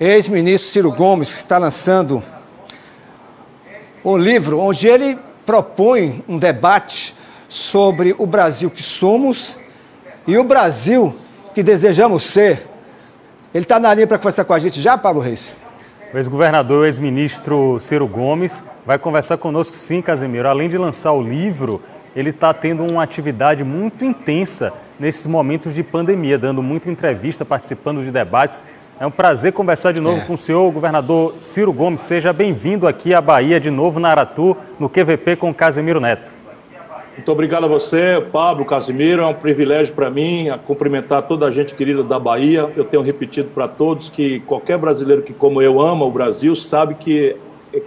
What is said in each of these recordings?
ex-ministro Ciro Gomes, que está lançando um livro onde ele propõe um debate sobre o Brasil que somos e o Brasil que desejamos ser. Ele está na linha para conversar com a gente já, Pablo Reis? O ex-governador, ex-ministro Ciro Gomes vai conversar conosco sim, Casemiro. Além de lançar o livro, ele está tendo uma atividade muito intensa nesses momentos de pandemia, dando muita entrevista, participando de debates. É um prazer conversar de novo é. com o senhor, governador Ciro Gomes. Seja bem-vindo aqui à Bahia, de novo na Aratu, no QVP com Casemiro Neto. Muito obrigado a você, Pablo, Casimiro. É um privilégio para mim cumprimentar toda a gente querida da Bahia. Eu tenho repetido para todos que qualquer brasileiro que, como eu, ama o Brasil, sabe que,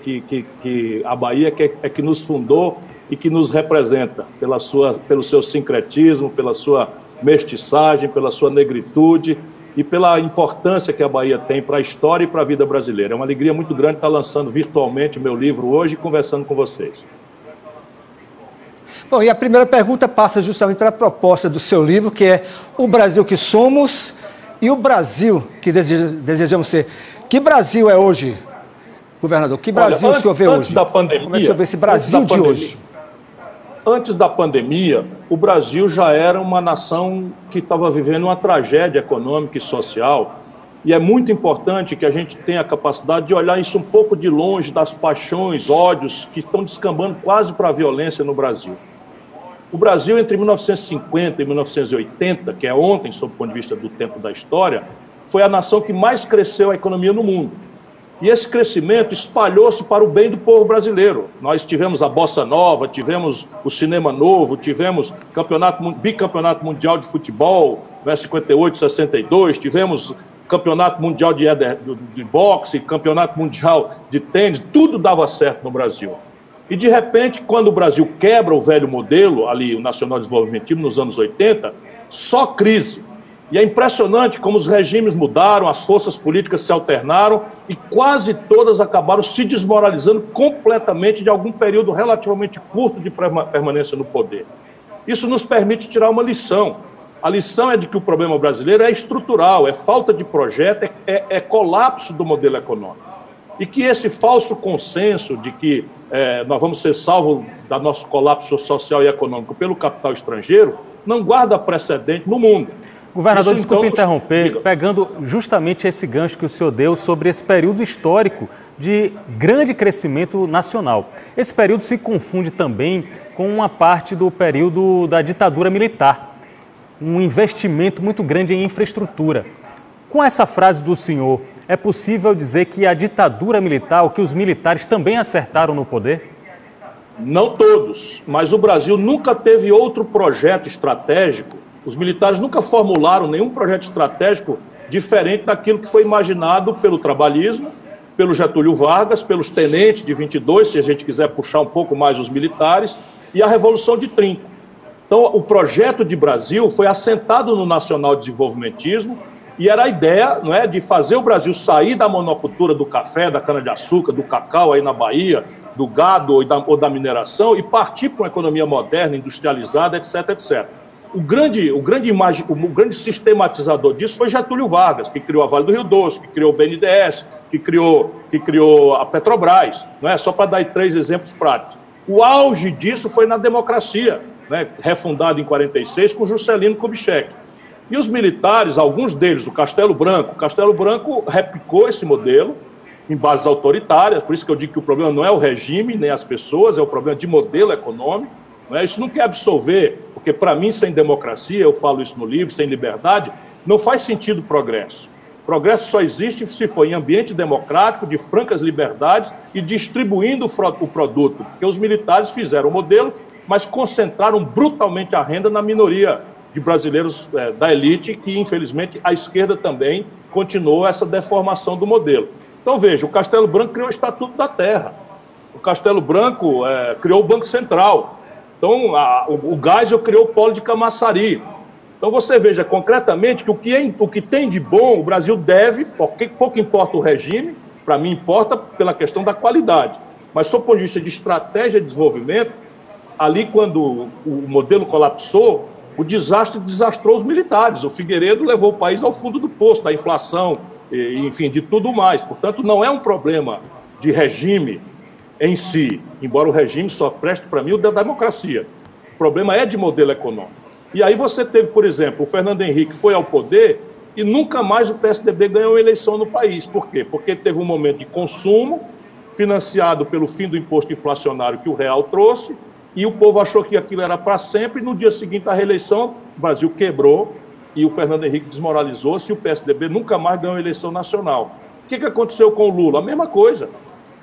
que, que, que a Bahia é que, é que nos fundou e que nos representa pela sua, pelo seu sincretismo, pela sua mestiçagem, pela sua negritude e pela importância que a Bahia tem para a história e para a vida brasileira. É uma alegria muito grande estar lançando virtualmente o meu livro hoje e conversando com vocês. Bom, e a primeira pergunta passa justamente pela proposta do seu livro, que é o Brasil que somos e o Brasil que desejamos ser. Que Brasil é hoje, governador? Que Brasil Olha, o senhor vê antes hoje? Da pandemia, Como é que o senhor vê esse Brasil de pandemia, hoje? Antes da pandemia, o Brasil já era uma nação que estava vivendo uma tragédia econômica e social. E é muito importante que a gente tenha a capacidade de olhar isso um pouco de longe das paixões, ódios que estão descambando quase para a violência no Brasil. O Brasil, entre 1950 e 1980, que é ontem, sob o ponto de vista do tempo da história, foi a nação que mais cresceu a economia no mundo. E esse crescimento espalhou-se para o bem do povo brasileiro. Nós tivemos a Bossa Nova, tivemos o Cinema Novo, tivemos campeonato, bicampeonato mundial de futebol, né, 58, 62, tivemos campeonato mundial de, de, boxe, campeonato mundial de tênis, tudo dava certo no Brasil. E, de repente, quando o Brasil quebra o velho modelo, ali, o Nacional Desenvolvimentismo, nos anos 80, só crise. E é impressionante como os regimes mudaram, as forças políticas se alternaram e quase todas acabaram se desmoralizando completamente de algum período relativamente curto de permanência no poder. Isso nos permite tirar uma lição. A lição é de que o problema brasileiro é estrutural, é falta de projeto, é, é, é colapso do modelo econômico. E que esse falso consenso de que é, nós vamos ser salvos do nosso colapso social e econômico pelo capital estrangeiro não guarda precedente no mundo. Governador, Isso, desculpe então, interromper, diga. pegando justamente esse gancho que o senhor deu sobre esse período histórico de grande crescimento nacional. Esse período se confunde também com uma parte do período da ditadura militar, um investimento muito grande em infraestrutura. Com essa frase do senhor, é possível dizer que a ditadura militar, ou que os militares também acertaram no poder? Não todos, mas o Brasil nunca teve outro projeto estratégico os militares nunca formularam nenhum projeto estratégico diferente daquilo que foi imaginado pelo trabalhismo, pelo Getúlio Vargas, pelos tenentes de 22, se a gente quiser puxar um pouco mais os militares, e a Revolução de 30. Então, o projeto de Brasil foi assentado no nacional desenvolvimentismo e era a ideia não é, de fazer o Brasil sair da monocultura do café, da cana-de-açúcar, do cacau aí na Bahia, do gado ou da, ou da mineração e partir para uma economia moderna, industrializada, etc, etc o grande, o grande imagem, o grande sistematizador disso foi Getúlio Vargas, que criou a Vale do Rio Doce, que criou o BNDES, que criou, que criou a Petrobras, não é? Só para dar três exemplos práticos. O auge disso foi na democracia, né? refundado em 46 com Juscelino Kubitschek. E os militares, alguns deles, o Castelo Branco, o Castelo Branco replicou esse modelo em bases autoritárias, por isso que eu digo que o problema não é o regime nem as pessoas, é o problema de modelo econômico. Não é? Isso não quer absolver porque, para mim, sem democracia, eu falo isso no livro, sem liberdade, não faz sentido progresso. Progresso só existe se for em ambiente democrático, de francas liberdades e distribuindo o produto. Porque os militares fizeram o modelo, mas concentraram brutalmente a renda na minoria de brasileiros é, da elite, que, infelizmente, a esquerda também continuou essa deformação do modelo. Então, veja, o Castelo Branco criou o Estatuto da Terra. O Castelo Branco é, criou o Banco Central. Então, a, o, o Geisel criou o polo de Camaçari. Então, você veja concretamente que o que, é, o que tem de bom o Brasil deve, porque pouco importa o regime, para mim importa pela questão da qualidade. Mas, sob o ponto de vista de estratégia de desenvolvimento, ali quando o modelo colapsou, o desastre desastrou os militares. O Figueiredo levou o país ao fundo do poço, da inflação, enfim, de tudo mais. Portanto, não é um problema de regime em si, embora o regime só preste para mim o da democracia. O problema é de modelo econômico. E aí você teve, por exemplo, o Fernando Henrique foi ao poder e nunca mais o PSDB ganhou eleição no país. Por quê? Porque teve um momento de consumo financiado pelo fim do imposto inflacionário que o real trouxe, e o povo achou que aquilo era para sempre, e no dia seguinte da reeleição, o Brasil quebrou e o Fernando Henrique desmoralizou-se e o PSDB nunca mais ganhou eleição nacional. O que, que aconteceu com o Lula? A mesma coisa.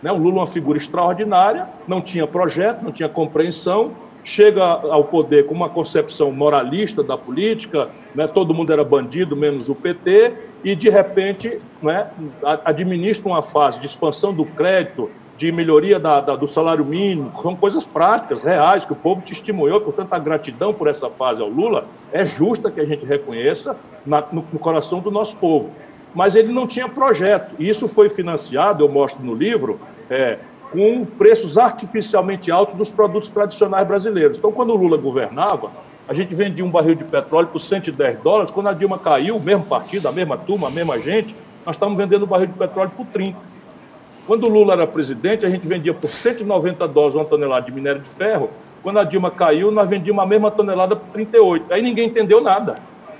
Né? O Lula é uma figura extraordinária, não tinha projeto, não tinha compreensão, chega ao poder com uma concepção moralista da política, né? todo mundo era bandido, menos o PT, e de repente né? administra uma fase de expansão do crédito, de melhoria da, da, do salário mínimo, são coisas práticas, reais, que o povo testemunhou, portanto, a gratidão por essa fase ao Lula é justa que a gente reconheça na, no, no, coração do nosso povo. Mas ele não tinha projeto, e isso foi financiado, eu mostro no livro, é, com preços artificialmente altos dos produtos tradicionais brasileiros. Então, quando o Lula governava, a gente vendia um barril de petróleo por 110 dólares, quando a Dilma caiu, o mesmo partido, a mesma turma, a mesma gente, nós estávamos vendendo o barril de petróleo por 30. Quando o Lula era presidente, a gente vendia por 190 dólares uma tonelada de minério de ferro. Quando a Dilma caiu, nós vendíamos a mesma tonelada por 38. Aí ninguém entendeu nada.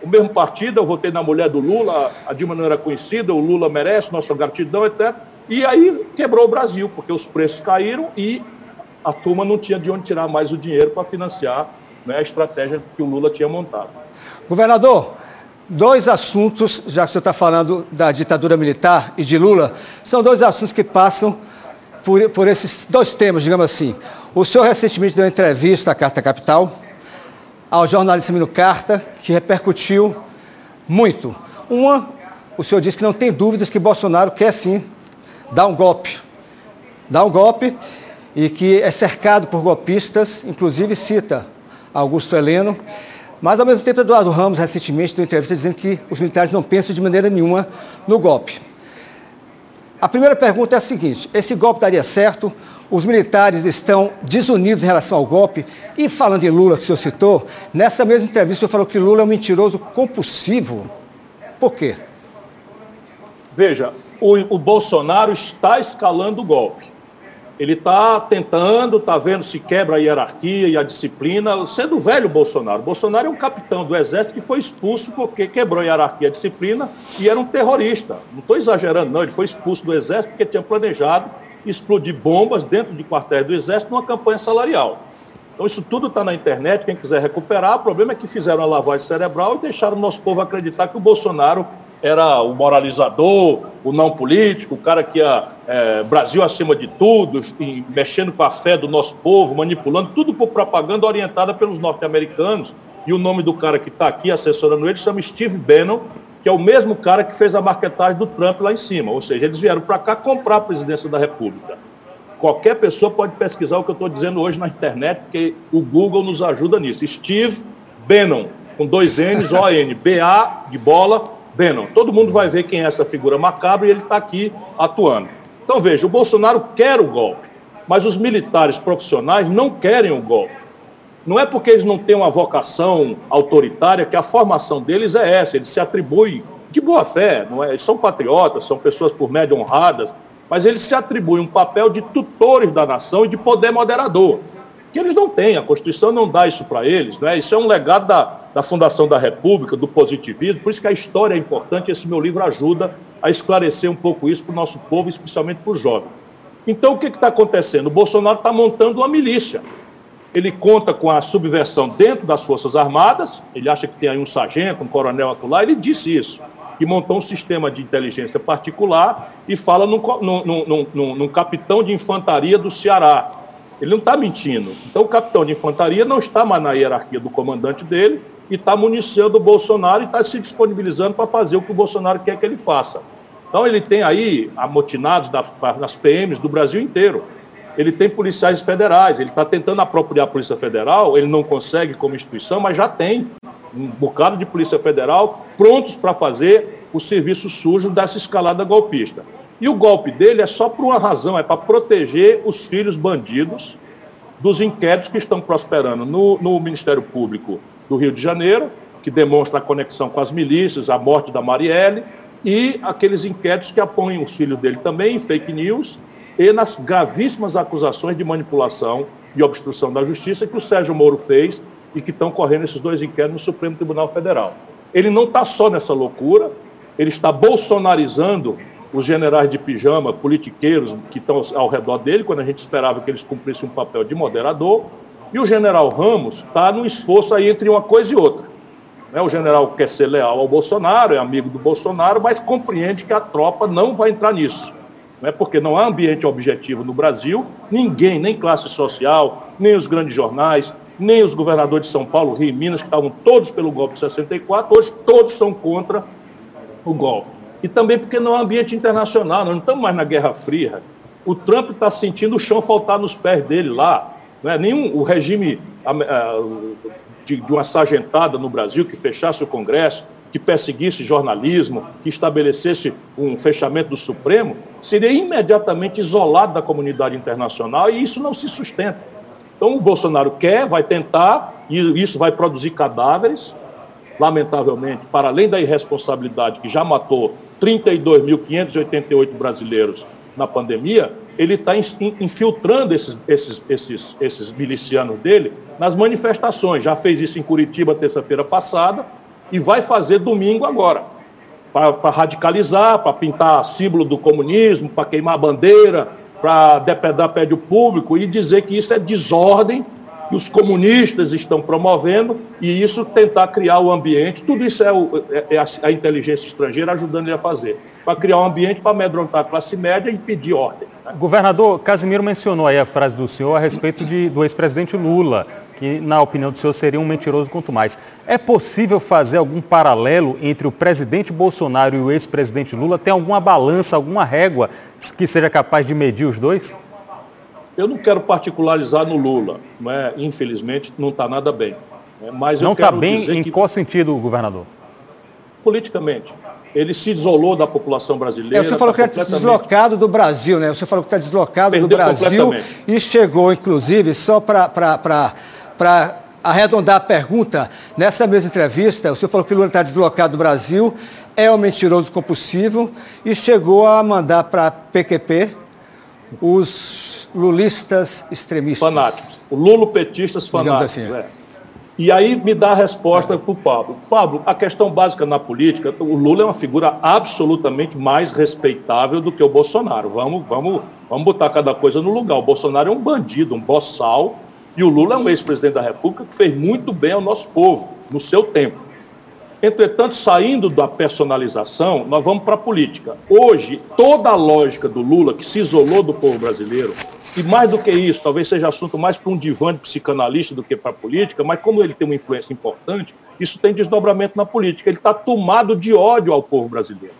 O mesmo partido, eu votei na mulher do Lula, a Dilma não era conhecida, o Lula merece nossa gratidão, etc. E aí quebrou o Brasil, porque os preços caíram e a turma não tinha de onde tirar mais o dinheiro para financiar né, a estratégia que o Lula tinha montado. Governador, Dois assuntos, já que o senhor está falando da ditadura militar e de Lula, são dois assuntos que passam por, por esses dois temas, digamos assim. O senhor recentemente deu uma entrevista à Carta Capital, ao jornalista Mino Carta, que repercutiu muito. Uma, o senhor disse que não tem dúvidas que Bolsonaro quer sim dar um golpe. Dar um golpe e que é cercado por golpistas, inclusive cita Augusto Heleno. Mas, ao mesmo tempo, Eduardo Ramos, recentemente, deu entrevista dizendo que os militares não pensam de maneira nenhuma no golpe. A primeira pergunta é a seguinte: esse golpe daria certo? Os militares estão desunidos em relação ao golpe? E falando em Lula, que o senhor citou, nessa mesma entrevista o senhor falou que Lula é um mentiroso compulsivo. Por quê? Veja, o, o Bolsonaro está escalando o golpe. Ele está tentando, está vendo se quebra a hierarquia e a disciplina, sendo o velho Bolsonaro. Bolsonaro é um capitão do exército que foi expulso porque quebrou a hierarquia e a disciplina e era um terrorista. Não estou exagerando, não. Ele foi expulso do exército porque tinha planejado explodir bombas dentro de quartéis do exército numa campanha salarial. Então isso tudo está na internet, quem quiser recuperar. O problema é que fizeram a lavagem cerebral e deixaram o nosso povo acreditar que o Bolsonaro era o moralizador, o não político, o cara que ia é, Brasil acima de tudo, mexendo com a fé do nosso povo, manipulando, tudo por propaganda orientada pelos norte-americanos. E o nome do cara que está aqui assessorando ele chama Steve Bannon, que é o mesmo cara que fez a marketagem do Trump lá em cima. Ou seja, eles vieram para cá comprar a presidência da República. Qualquer pessoa pode pesquisar o que eu estou dizendo hoje na internet, porque o Google nos ajuda nisso. Steve Bannon, com dois N's, O-N, B-A de bola, Bannon. Todo mundo vai ver quem é essa figura macabra e ele está aqui atuando. Então veja, o Bolsonaro quer o golpe, mas os militares profissionais não querem o golpe. Não é porque eles não têm uma vocação autoritária que a formação deles é essa, eles se atribuem de boa fé, não é? eles são patriotas, são pessoas por média honradas, mas eles se atribuem um papel de tutores da nação e de poder moderador, que eles não têm, a Constituição não dá isso para eles, não é? isso é um legado da, da fundação da República, do positivismo, por isso que a história é importante, esse meu livro ajuda a esclarecer um pouco isso para o nosso povo, especialmente para os jovens. Então, o que está acontecendo? O Bolsonaro está montando uma milícia. Ele conta com a subversão dentro das Forças Armadas, ele acha que tem aí um sargento, um coronel acolá, ele disse isso, que montou um sistema de inteligência particular e fala num, num, num, num capitão de infantaria do Ceará. Ele não está mentindo. Então, o capitão de infantaria não está mais na hierarquia do comandante dele, e está municiando o Bolsonaro e está se disponibilizando para fazer o que o Bolsonaro quer que ele faça. Então ele tem aí amotinados nas PMs do Brasil inteiro. Ele tem policiais federais, ele está tentando apropriar a Polícia Federal, ele não consegue como instituição, mas já tem um bocado de Polícia Federal prontos para fazer o serviço sujo dessa escalada golpista. E o golpe dele é só por uma razão, é para proteger os filhos bandidos dos inquéritos que estão prosperando no, no Ministério Público do Rio de Janeiro, que demonstra a conexão com as milícias, a morte da Marielle, e aqueles inquéritos que apoiam os filhos dele também em fake news e nas gravíssimas acusações de manipulação e obstrução da justiça que o Sérgio Moro fez e que estão correndo esses dois inquéritos no Supremo Tribunal Federal. Ele não está só nessa loucura, ele está bolsonarizando os generais de pijama, politiqueiros que estão ao redor dele, quando a gente esperava que eles cumprissem um papel de moderador, e o general Ramos está no esforço aí entre uma coisa e outra. Né? O general quer ser leal ao Bolsonaro, é amigo do Bolsonaro, mas compreende que a tropa não vai entrar nisso. Né? Porque não há ambiente objetivo no Brasil, ninguém, nem classe social, nem os grandes jornais, nem os governadores de São Paulo, Rio e Minas, que estavam todos pelo golpe de 64, hoje todos são contra o golpe. E também porque não há ambiente internacional, nós não estamos mais na Guerra Fria. O Trump está sentindo o chão faltar nos pés dele lá. Não é? Nenhum o regime de, de uma sargentada no Brasil que fechasse o Congresso, que perseguisse jornalismo, que estabelecesse um fechamento do Supremo, seria imediatamente isolado da comunidade internacional e isso não se sustenta. Então o Bolsonaro quer, vai tentar, e isso vai produzir cadáveres, lamentavelmente, para além da irresponsabilidade que já matou 32.588 brasileiros na pandemia, ele está infiltrando esses, esses, esses, esses milicianos dele nas manifestações. Já fez isso em Curitiba terça-feira passada e vai fazer domingo agora. Para radicalizar, para pintar símbolo do comunismo, para queimar a bandeira, para depredar prédio público e dizer que isso é desordem que os comunistas estão promovendo e isso tentar criar o ambiente, tudo isso é, o, é, é a, a, inteligência estrangeira ajudando ele a fazer, para criar um ambiente para amedrontar a classe média e pedir ordem. Governador, Casimiro mencionou aí a frase do senhor a respeito de, do ex-presidente Lula, que na opinião do senhor seria um mentiroso quanto mais. É possível fazer algum paralelo entre o presidente Bolsonaro e o ex-presidente Lula? Tem alguma balança, alguma régua que seja capaz de medir os dois? Eu não quero particularizar no Lula, não é? infelizmente não está nada bem. Né? Mas não está bem em que, qual sentido, governador? Politicamente. Ele se isolou da população brasileira. É, você falou tá que é deslocado do Brasil, né? Você falou que está deslocado Perdeu do Brasil e chegou, inclusive, só para arredondar a pergunta, nessa mesma entrevista, você falou que o Lula está deslocado do Brasil, é um mentiroso compulsivo e chegou a mandar para a PQP os lulistas extremistas. Fanáticos. O lulopetistas fanáticos. Assim. É. E aí me dá a resposta para o Pablo. Pablo, a questão básica na política, o Lula é uma figura absolutamente mais respeitável do que o Bolsonaro. Vamos, vamos, vamos botar cada coisa no lugar. O Bolsonaro é um bandido, um boçal, e o Lula é um ex-presidente da República que fez muito bem ao nosso povo, no seu tempo. Entretanto, saindo da personalização, nós vamos para a política. Hoje, toda a lógica do Lula, que se isolou do povo brasileiro, e mais do que isso, talvez seja assunto mais para um divã de psicanalista do que para a política, mas como ele tem uma influência importante, isso tem desdobramento na política. Ele está tomado de ódio ao povo brasileiro.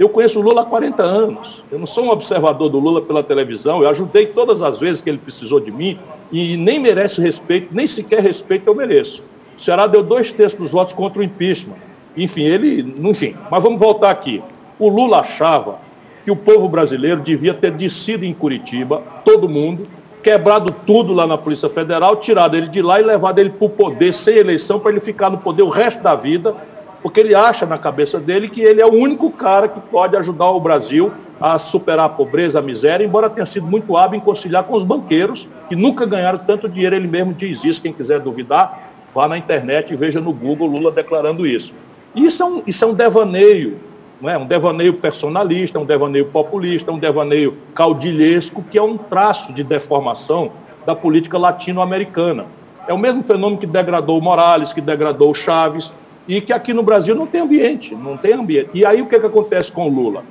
Eu conheço o Lula há 40 anos. Eu não sou um observador do Lula pela televisão. Eu ajudei todas as vezes que ele precisou de mim e nem merece respeito, nem sequer respeito eu mereço. O Ceará deu dois terços dos votos contra o impeachment. Enfim, ele. Enfim, mas vamos voltar aqui. O Lula achava que o povo brasileiro devia ter descido em Curitiba, todo mundo, quebrado tudo lá na Polícia Federal, tirado ele de lá e levado ele para o poder sem eleição, para ele ficar no poder o resto da vida, porque ele acha na cabeça dele que ele é o único cara que pode ajudar o Brasil a superar a pobreza, a miséria, embora tenha sido muito hábil em conciliar com os banqueiros, que nunca ganharam tanto dinheiro, ele mesmo diz isso, quem quiser duvidar, vá na internet e veja no Google Lula declarando isso. Isso é um, isso é um devaneio não é? um devaneio personalista, um devaneio populista, um devaneio caudilhesco, que é um traço de deformação da política latino-americana. É o mesmo fenômeno que degradou Morales, que degradou Chaves, e que aqui no Brasil não tem ambiente, não tem ambiente. E aí o que, é que acontece com o Lula?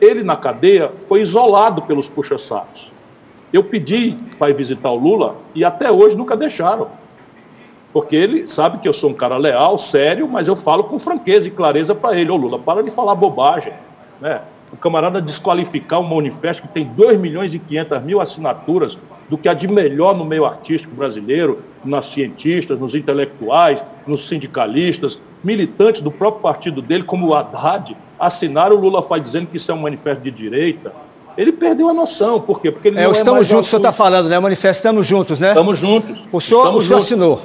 Ele, na cadeia, foi isolado pelos puxa-sacos. Eu pedi para ir visitar o Lula e até hoje nunca deixaram porque ele sabe que eu sou um cara leal, sério, mas eu falo com franqueza e clareza para ele, ô Lula, para de falar bobagem. Né? O camarada desqualificar um manifesto que tem 2 milhões e 500 mil assinaturas do que há de melhor no meio artístico brasileiro, nas cientistas, nos intelectuais, nos sindicalistas, militantes do próprio partido dele, como o Haddad, assinaram o Lula faz dizendo que isso é um manifesto de direita. Ele perdeu a noção. Por quê? Porque ele é, não é estamos juntos, o senhor está falando, né? Manifestamos juntos, né? Estamos juntos. O senhor, estamos o senhor assinou.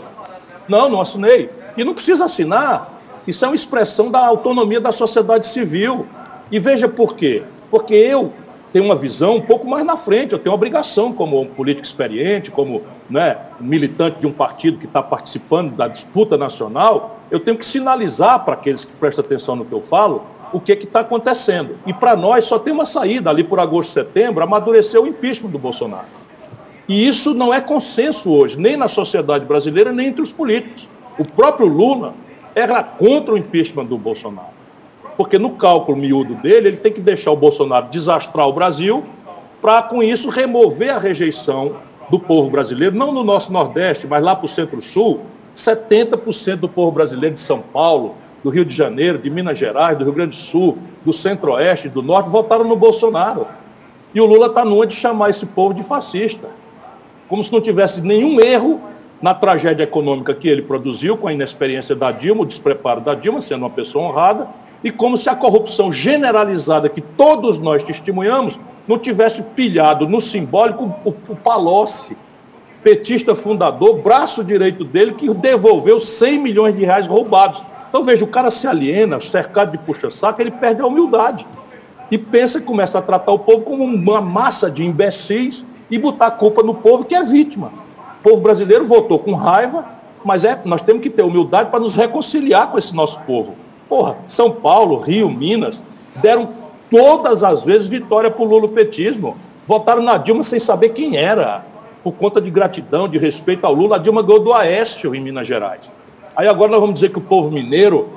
Não, não assinei. E não precisa assinar. Isso é uma expressão da autonomia da sociedade civil. E veja por quê. Porque eu tenho uma visão um pouco mais na frente, eu tenho obrigação como um político experiente, como né, militante de um partido que está participando da disputa nacional, eu tenho que sinalizar para aqueles que prestam atenção no que eu falo o que está acontecendo. E para nós só tem uma saída, ali por agosto, setembro, amadurecer o impeachment do Bolsonaro. E isso não é consenso hoje, nem na sociedade brasileira, nem entre os políticos. O próprio Lula era contra o impeachment do Bolsonaro. Porque no cálculo miúdo dele, ele tem que deixar o Bolsonaro desastrar o Brasil para, com isso, remover a rejeição do povo brasileiro, não no nosso Nordeste, mas lá para o Centro-Sul, 70% do povo brasileiro de São Paulo, do Rio de Janeiro, de Minas Gerais, do Rio Grande do Sul, do Centro-Oeste, do Norte, votaram no Bolsonaro. E o Lula está numa de chamar esse povo de fascista. Como se não tivesse nenhum erro na tragédia econômica que ele produziu, com a inexperiência da Dilma, o despreparo da Dilma, sendo uma pessoa honrada, e como se a corrupção generalizada que todos nós testemunhamos não tivesse pilhado no simbólico o, o Palocci, petista fundador, braço direito dele, que devolveu 100 milhões de reais roubados. Então, veja, o cara se aliena, cercado de puxa-saco, ele perde a humildade. E pensa que começa a tratar o povo como uma massa de imbecis e botar a culpa no povo que é vítima. O povo brasileiro votou com raiva, mas é, nós temos que ter humildade para nos reconciliar com esse nosso povo. Porra, São Paulo, Rio, Minas, deram todas as vezes vitória para o lulopetismo. Votaram na Dilma sem saber quem era. Por conta de gratidão, de respeito ao Lula, a Dilma ganhou do Aécio em Minas Gerais. Aí agora nós vamos dizer que o povo mineiro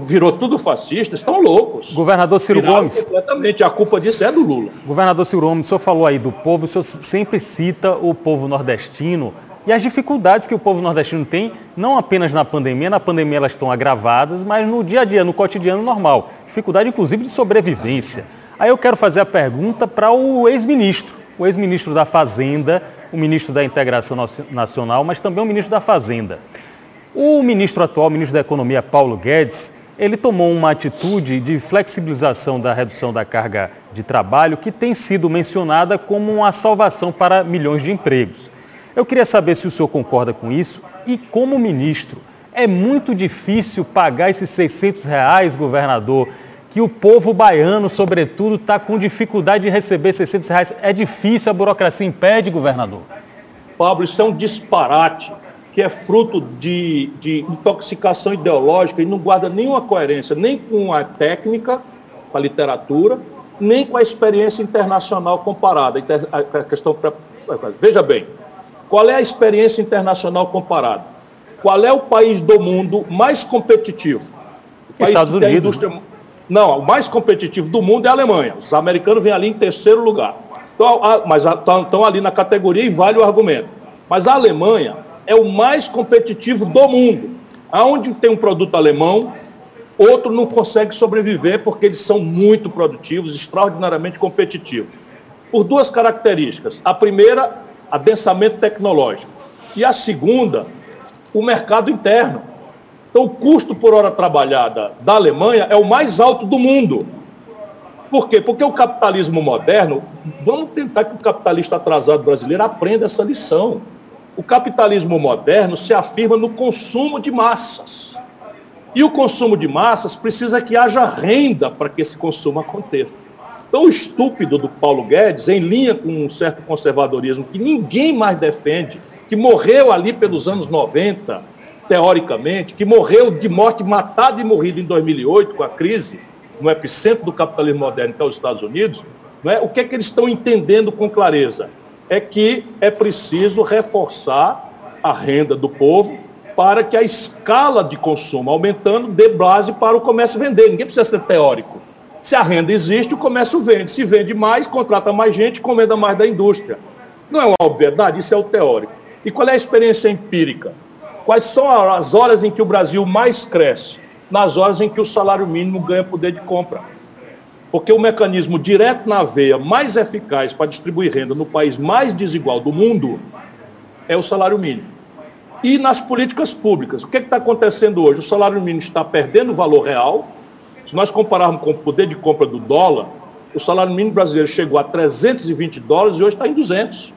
virou tudo fascista, estão loucos. Governador Ciro Viraram Gomes. Completamente, a culpa disso é do Lula. Governador Ciro Gomes, o senhor falou aí do povo, o senhor sempre cita o povo nordestino e as dificuldades que o povo nordestino tem, não apenas na pandemia, na pandemia elas estão agravadas, mas no dia a dia, no cotidiano normal. Dificuldade, inclusive, de sobrevivência. Aí eu quero fazer a pergunta para o ex-ministro, o ex-ministro da Fazenda, o ministro da Integração Nacional, mas também o ministro da Fazenda. O ministro atual, o ministro da Economia, Paulo Guedes, ele tomou uma atitude de flexibilização da redução da carga de trabalho que tem sido mencionada como uma salvação para milhões de empregos. Eu queria saber se o senhor concorda com isso e, como ministro, é muito difícil pagar esses 600 reais, governador, que o povo baiano, sobretudo, está com dificuldade de receber 600 reais. É difícil, a burocracia impede, governador. Pablo, isso é um disparate que é fruto de, de intoxicação ideológica e não guarda nenhuma coerência, nem com a técnica, com a literatura, nem com a experiência internacional comparada. A questão Veja bem, qual é a experiência internacional comparada? Qual é o país do mundo mais competitivo? Estados Unidos. Indústria... Não, o mais competitivo do mundo é a Alemanha. Os americanos vêm ali em terceiro lugar. Então, mas estão ali na categoria e vale o argumento. Mas a Alemanha é o mais competitivo do mundo. Aonde tem um produto alemão, outro não consegue sobreviver porque eles são muito produtivos, extraordinariamente competitivos. Por duas características. A primeira, adensamento tecnológico. E a segunda, o mercado interno. Então, o custo por hora trabalhada da Alemanha é o mais alto do mundo. Por quê? Porque o capitalismo moderno, vamos tentar que o capitalista atrasado brasileiro aprenda essa lição. O capitalismo moderno se afirma no consumo de massas. E o consumo de massas precisa que haja renda para que esse consumo aconteça. Então, o estúpido do Paulo Guedes, em linha com um certo conservadorismo que ninguém mais defende, que morreu ali pelos anos 90, teoricamente, que morreu de morte matado e morrido em 2008 com a crise, no epicentro do capitalismo moderno, que é os Estados Unidos, não é? o que é que eles estão entendendo com clareza? é que é preciso reforçar a renda do povo para que a escala de consumo aumentando dê base para o comércio vender. Ninguém precisa ser teórico. Se a renda existe, o comércio vende. Se vende mais, contrata mais gente, comenda mais da indústria. Não é uma verdade, isso é o teórico. E qual é a experiência empírica? Quais são as horas em que o Brasil mais cresce? Nas horas em que o salário mínimo ganha poder de compra. Porque o mecanismo direto na veia mais eficaz para distribuir renda no país mais desigual do mundo é o salário mínimo. E nas políticas públicas, o que é está acontecendo hoje? O salário mínimo está perdendo valor real. Se nós compararmos com o poder de compra do dólar, o salário mínimo brasileiro chegou a 320 dólares e hoje está em 200.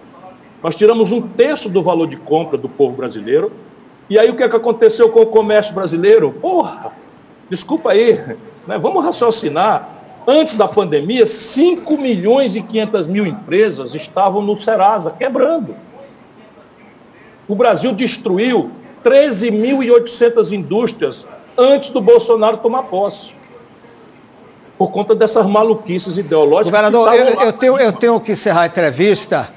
Nós tiramos um terço do valor de compra do povo brasileiro. E aí o que, é que aconteceu com o comércio brasileiro? Porra, desculpa aí, né? vamos raciocinar Antes da pandemia, 5 milhões e 500 mil empresas estavam no Serasa, quebrando. O Brasil destruiu 13.800 indústrias antes do Bolsonaro tomar posse. Por conta dessas maluquices ideológicas. Governador, eu, eu, tenho, eu tenho que encerrar a entrevista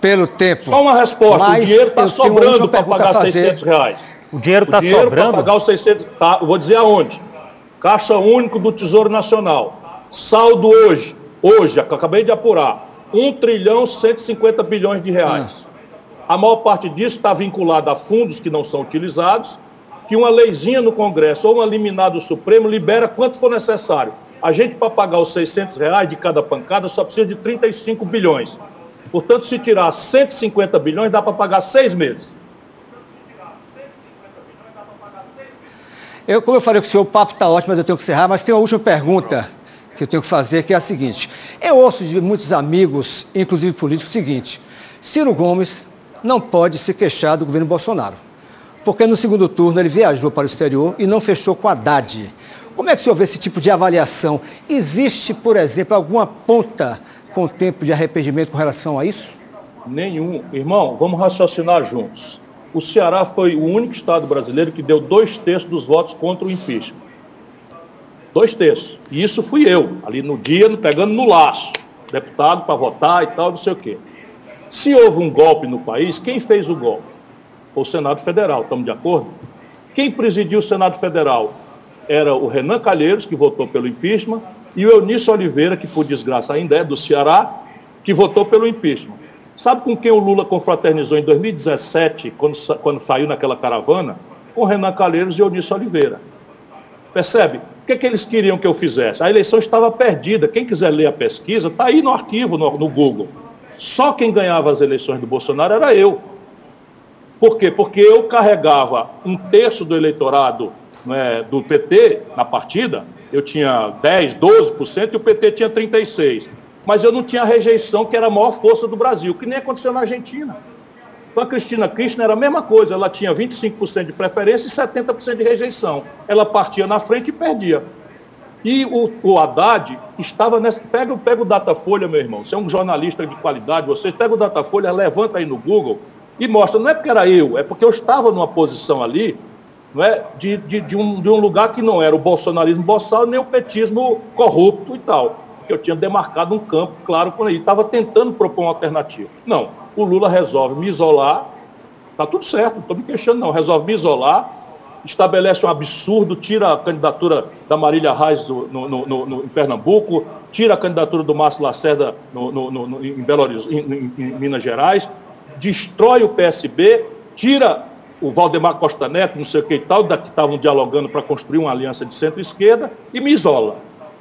pelo tempo. Só uma resposta. O dinheiro está sobrando para pagar 600 reais. O dinheiro está sobrando? para pagar os 600. Tá, vou dizer aonde. Caixa Único do Tesouro Nacional. Saldo hoje, hoje, acabei de apurar, 1 trilhão 150 bilhões de reais. A maior parte disso está vinculada a fundos que não são utilizados, que uma leizinha no Congresso ou um eliminado Supremo libera quanto for necessário. A gente, para pagar os 600 reais de cada pancada, só precisa de 35 bilhões. Portanto, se tirar 150 bilhões, dá para pagar seis meses. Eu, como eu falei com o senhor, o papo está ótimo, mas eu tenho que encerrar. Mas tem uma última pergunta que eu tenho que fazer, que é a seguinte. Eu ouço de muitos amigos, inclusive políticos, o seguinte. Ciro Gomes não pode se queixar do governo Bolsonaro. Porque no segundo turno ele viajou para o exterior e não fechou com a Haddad. Como é que o senhor vê esse tipo de avaliação? Existe, por exemplo, alguma ponta com tempo de arrependimento com relação a isso? Nenhum. Irmão, vamos raciocinar juntos. O Ceará foi o único estado brasileiro que deu dois terços dos votos contra o impeachment. Dois terços. E isso fui eu, ali no dia, pegando no laço. Deputado para votar e tal, não sei o quê. Se houve um golpe no país, quem fez o golpe? O Senado Federal, estamos de acordo? Quem presidiu o Senado Federal? Era o Renan Calheiros, que votou pelo impeachment, e o Eunício Oliveira, que por desgraça ainda é do Ceará, que votou pelo impeachment. Sabe com quem o Lula confraternizou em 2017, quando, quando saiu naquela caravana? Com Renan Calheiros e Eunício Oliveira. Percebe? O que, é que eles queriam que eu fizesse? A eleição estava perdida. Quem quiser ler a pesquisa, está aí no arquivo, no, no Google. Só quem ganhava as eleições do Bolsonaro era eu. Por quê? Porque eu carregava um terço do eleitorado né, do PT na partida, eu tinha 10, 12% e o PT tinha 36%. Mas eu não tinha a rejeição, que era a maior força do Brasil, que nem aconteceu na Argentina. Então a Cristina Kirchner era a mesma coisa, ela tinha 25% de preferência e 70% de rejeição. Ela partia na frente e perdia. E o, o Haddad estava nessa. Pega, pega o Datafolha, meu irmão. Você é um jornalista de qualidade, você pega o Datafolha, levanta aí no Google e mostra. Não é porque era eu, é porque eu estava numa posição ali não é, de, de, de, um, de um lugar que não era o bolsonarismo boçal, nem o petismo corrupto e tal. Eu tinha demarcado um campo claro por aí. Estava tentando propor uma alternativa. Não, o Lula resolve me isolar. Está tudo certo, não estou me queixando, não. Resolve me isolar estabelece um absurdo, tira a candidatura da Marília Reis no, no, no, no, em Pernambuco, tira a candidatura do Márcio Lacerda em, Belo Horizonte, em, em, Minas Gerais, destrói o PSB, tira o Valdemar Costa Neto, não sei o que e tal, que estavam dialogando para construir uma aliança de centro-esquerda, e me isola.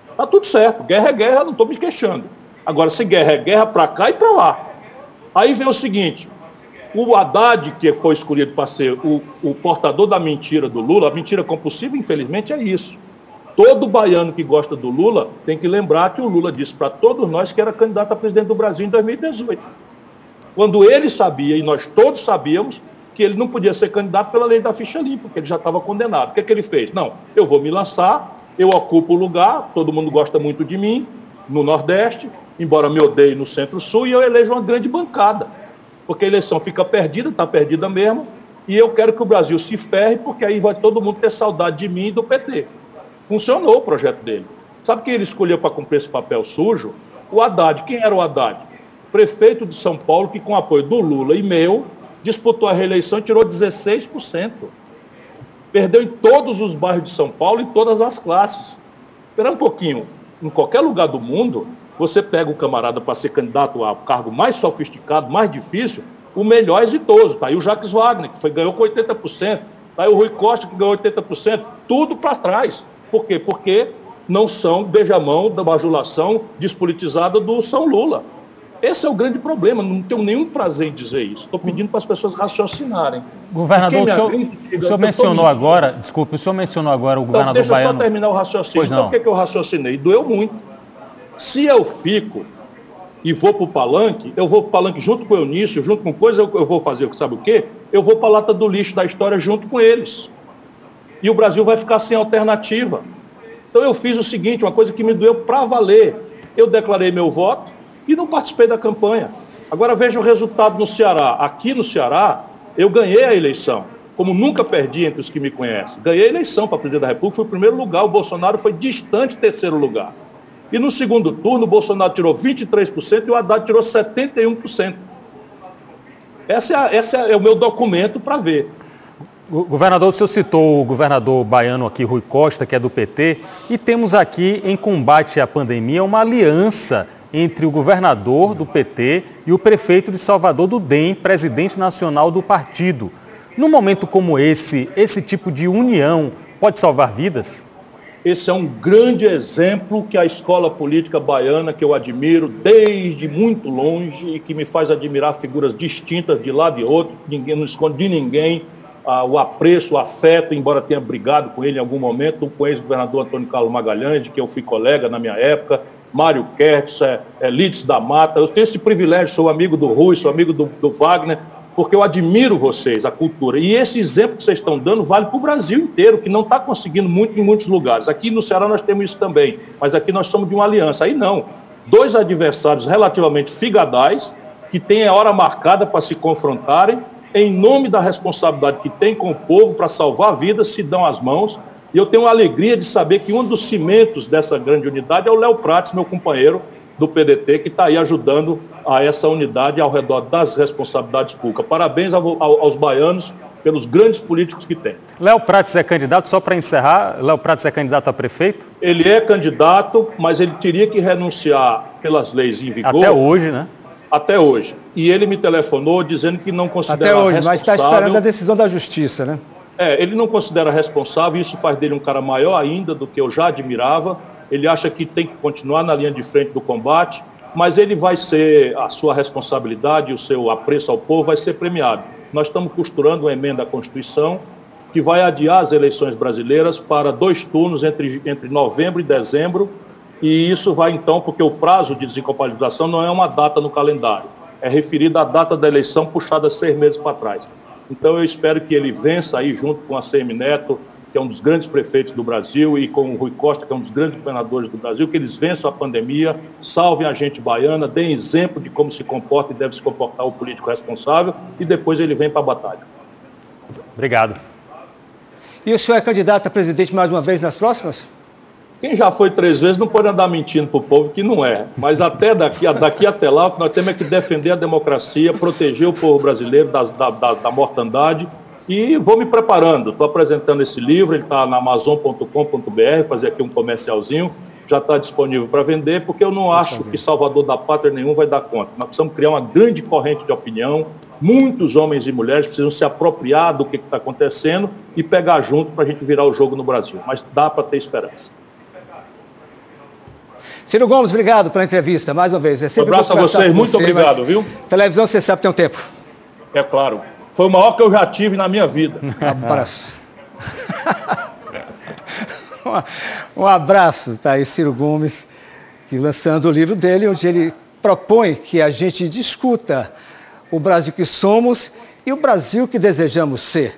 Está tudo certo, guerra é guerra, não estou me queixando. Agora, se guerra é guerra, para cá e para lá. Aí vem o seguinte, o Haddad, que foi escolhido para ser o, o portador da mentira do Lula, a mentira compulsiva, infelizmente, é isso. Todo baiano que gosta do Lula tem que lembrar que o Lula disse para todos nós que era candidato a presidente do Brasil em 2018. Quando ele sabia, e nós todos sabíamos, que ele não podia ser candidato pela lei da ficha limpa, porque ele já estava condenado. O que, é que ele fez? Não, eu vou me lançar, eu ocupo o lugar, todo mundo gosta muito de mim, no Nordeste, embora me odeie no Centro-Sul, e eu elejo uma grande bancada porque a eleição fica perdida, está perdida mesmo, e eu quero que o Brasil se ferre, porque aí vai todo mundo ter saudade de mim e do PT. Funcionou o projeto dele. Sabe quem ele escolheu para cumprir esse papel sujo? O Haddad. Quem era o Haddad? Prefeito de São Paulo, que com apoio do Lula e meu, disputou a reeleição e tirou 16%. Perdeu em todos os bairros de São Paulo, em todas as classes. Espera um pouquinho. Em qualquer lugar do mundo, você pega o camarada para ser candidato ao cargo mais sofisticado, mais difícil, o melhor exitoso. Está aí o Jacques Wagner, que foi, ganhou com 80%. Está aí o Rui Costa, que ganhou 80%. Tudo para trás. Por quê? Porque não são beijamão da bajulação despolitizada do São Lula. Esse é o grande problema, não tenho nenhum prazer em dizer isso. Estou pedindo para as pessoas raciocinarem. Governador, o senhor, o senhor mencionou agora, desculpe, o senhor mencionou agora o governador então, deixa baiano... Deixa eu só terminar o raciocínio. Então, por que, que eu raciocinei? Doeu muito. Se eu fico e vou para o palanque, eu vou para o palanque junto com o Eunício, junto com coisa, eu, vou fazer, sabe o quê? Eu vou para a lata do lixo da história junto com eles. E o Brasil vai ficar sem alternativa. Então eu fiz o seguinte, uma coisa que me doeu para valer. Eu declarei meu voto e não participei da campanha. Agora veja o resultado no Ceará. Aqui no Ceará, eu ganhei a eleição, como nunca perdi entre os que me conhecem. Ganhei a eleição para presidente da República, foi o primeiro lugar, o Bolsonaro foi distante terceiro lugar. E no segundo turno, o Bolsonaro tirou 23% e o Haddad tirou 71%. Esse é, esse é o meu documento para ver. Governador, o senhor citou o governador baiano aqui, Rui Costa, que é do PT, e temos aqui, em combate à pandemia, uma aliança entre o governador do PT e o prefeito de Salvador do DEM, presidente nacional do partido. Num momento como esse, esse tipo de união pode salvar vidas? Esse é um grande exemplo que a escola política baiana, que eu admiro desde muito longe e que me faz admirar figuras distintas de lado e outro, ninguém não esconde de ninguém ah, o apreço, o afeto, embora tenha brigado com ele em algum momento, com o ex-governador Antônio Carlos Magalhães, de que eu fui colega na minha época, Mário Kertz, é, é, Lides da Mata. Eu tenho esse privilégio, sou amigo do Rui, sou amigo do, do Wagner, porque eu admiro vocês, a cultura. E esse exemplo que vocês estão dando vale para o Brasil inteiro, que não está conseguindo muito em muitos lugares. Aqui no Ceará nós temos isso também, mas aqui nós somos de uma aliança. Aí não. Dois adversários relativamente figadais, que têm a hora marcada para se confrontarem, em nome da responsabilidade que tem com o povo para salvar vidas, se dão as mãos e eu tenho a alegria de saber que um dos cimentos dessa grande unidade é o Léo Prates, meu companheiro do PDT, que está aí ajudando a essa unidade ao redor das responsabilidades públicas. Parabéns aos baianos pelos grandes políticos que tem. Léo Prates é candidato, só para encerrar, Léo Prates é candidato a prefeito? Ele é candidato, mas ele teria que renunciar pelas leis em vigor. Até hoje, né? Até hoje. E ele me telefonou dizendo que não considera Até hoje, mas está esperando a decisão da justiça, né? É, ele não considera responsável, isso faz dele um cara maior ainda do que eu já admirava. Ele acha que tem que continuar na linha de frente do combate, mas ele vai ser, a sua responsabilidade, o seu apreço ao povo vai ser premiado. Nós estamos costurando uma emenda à Constituição que vai adiar as eleições brasileiras para dois turnos entre, entre novembro e dezembro, e isso vai então, porque o prazo de desincompatibilização não é uma data no calendário, é referido à data da eleição puxada seis meses para trás. Então eu espero que ele vença aí junto com a CM Neto, que é um dos grandes prefeitos do Brasil, e com o Rui Costa, que é um dos grandes governadores do Brasil, que eles vençam a pandemia, salvem a gente baiana, deem exemplo de como se comporta e deve se comportar o político responsável, e depois ele vem para a batalha. Obrigado. E o senhor é candidato a presidente mais uma vez nas próximas? Quem já foi três vezes não pode andar mentindo para o povo que não é. Mas até daqui, daqui até lá, o que nós temos é que defender a democracia, proteger o povo brasileiro da, da, da mortandade. E vou me preparando. Estou apresentando esse livro, ele está na amazon.com.br, fazer aqui um comercialzinho. Já está disponível para vender, porque eu não acho que Salvador da Pátria nenhum vai dar conta. Nós precisamos criar uma grande corrente de opinião. Muitos homens e mulheres precisam se apropriar do que está acontecendo e pegar junto para a gente virar o jogo no Brasil. Mas dá para ter esperança. Ciro Gomes, obrigado pela entrevista, mais uma vez. É um abraço a vocês, muito você, obrigado, viu? Televisão, você sabe, tem um tempo. É claro. Foi o maior que eu já tive na minha vida. Um abraço. um abraço, tá aí, Ciro Gomes, que lançando o livro dele, onde ele propõe que a gente discuta o Brasil que somos e o Brasil que desejamos ser.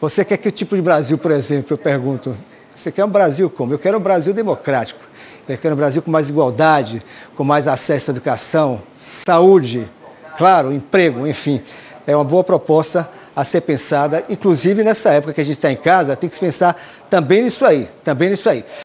Você quer que tipo de Brasil, por exemplo, eu pergunto? Você quer um Brasil como? Eu quero um Brasil democrático. Quero um Brasil com mais igualdade, com mais acesso à educação, saúde, claro, emprego, enfim. É uma boa proposta a ser pensada, inclusive nessa época que a gente está em casa, tem que se pensar também nisso aí, também nisso aí.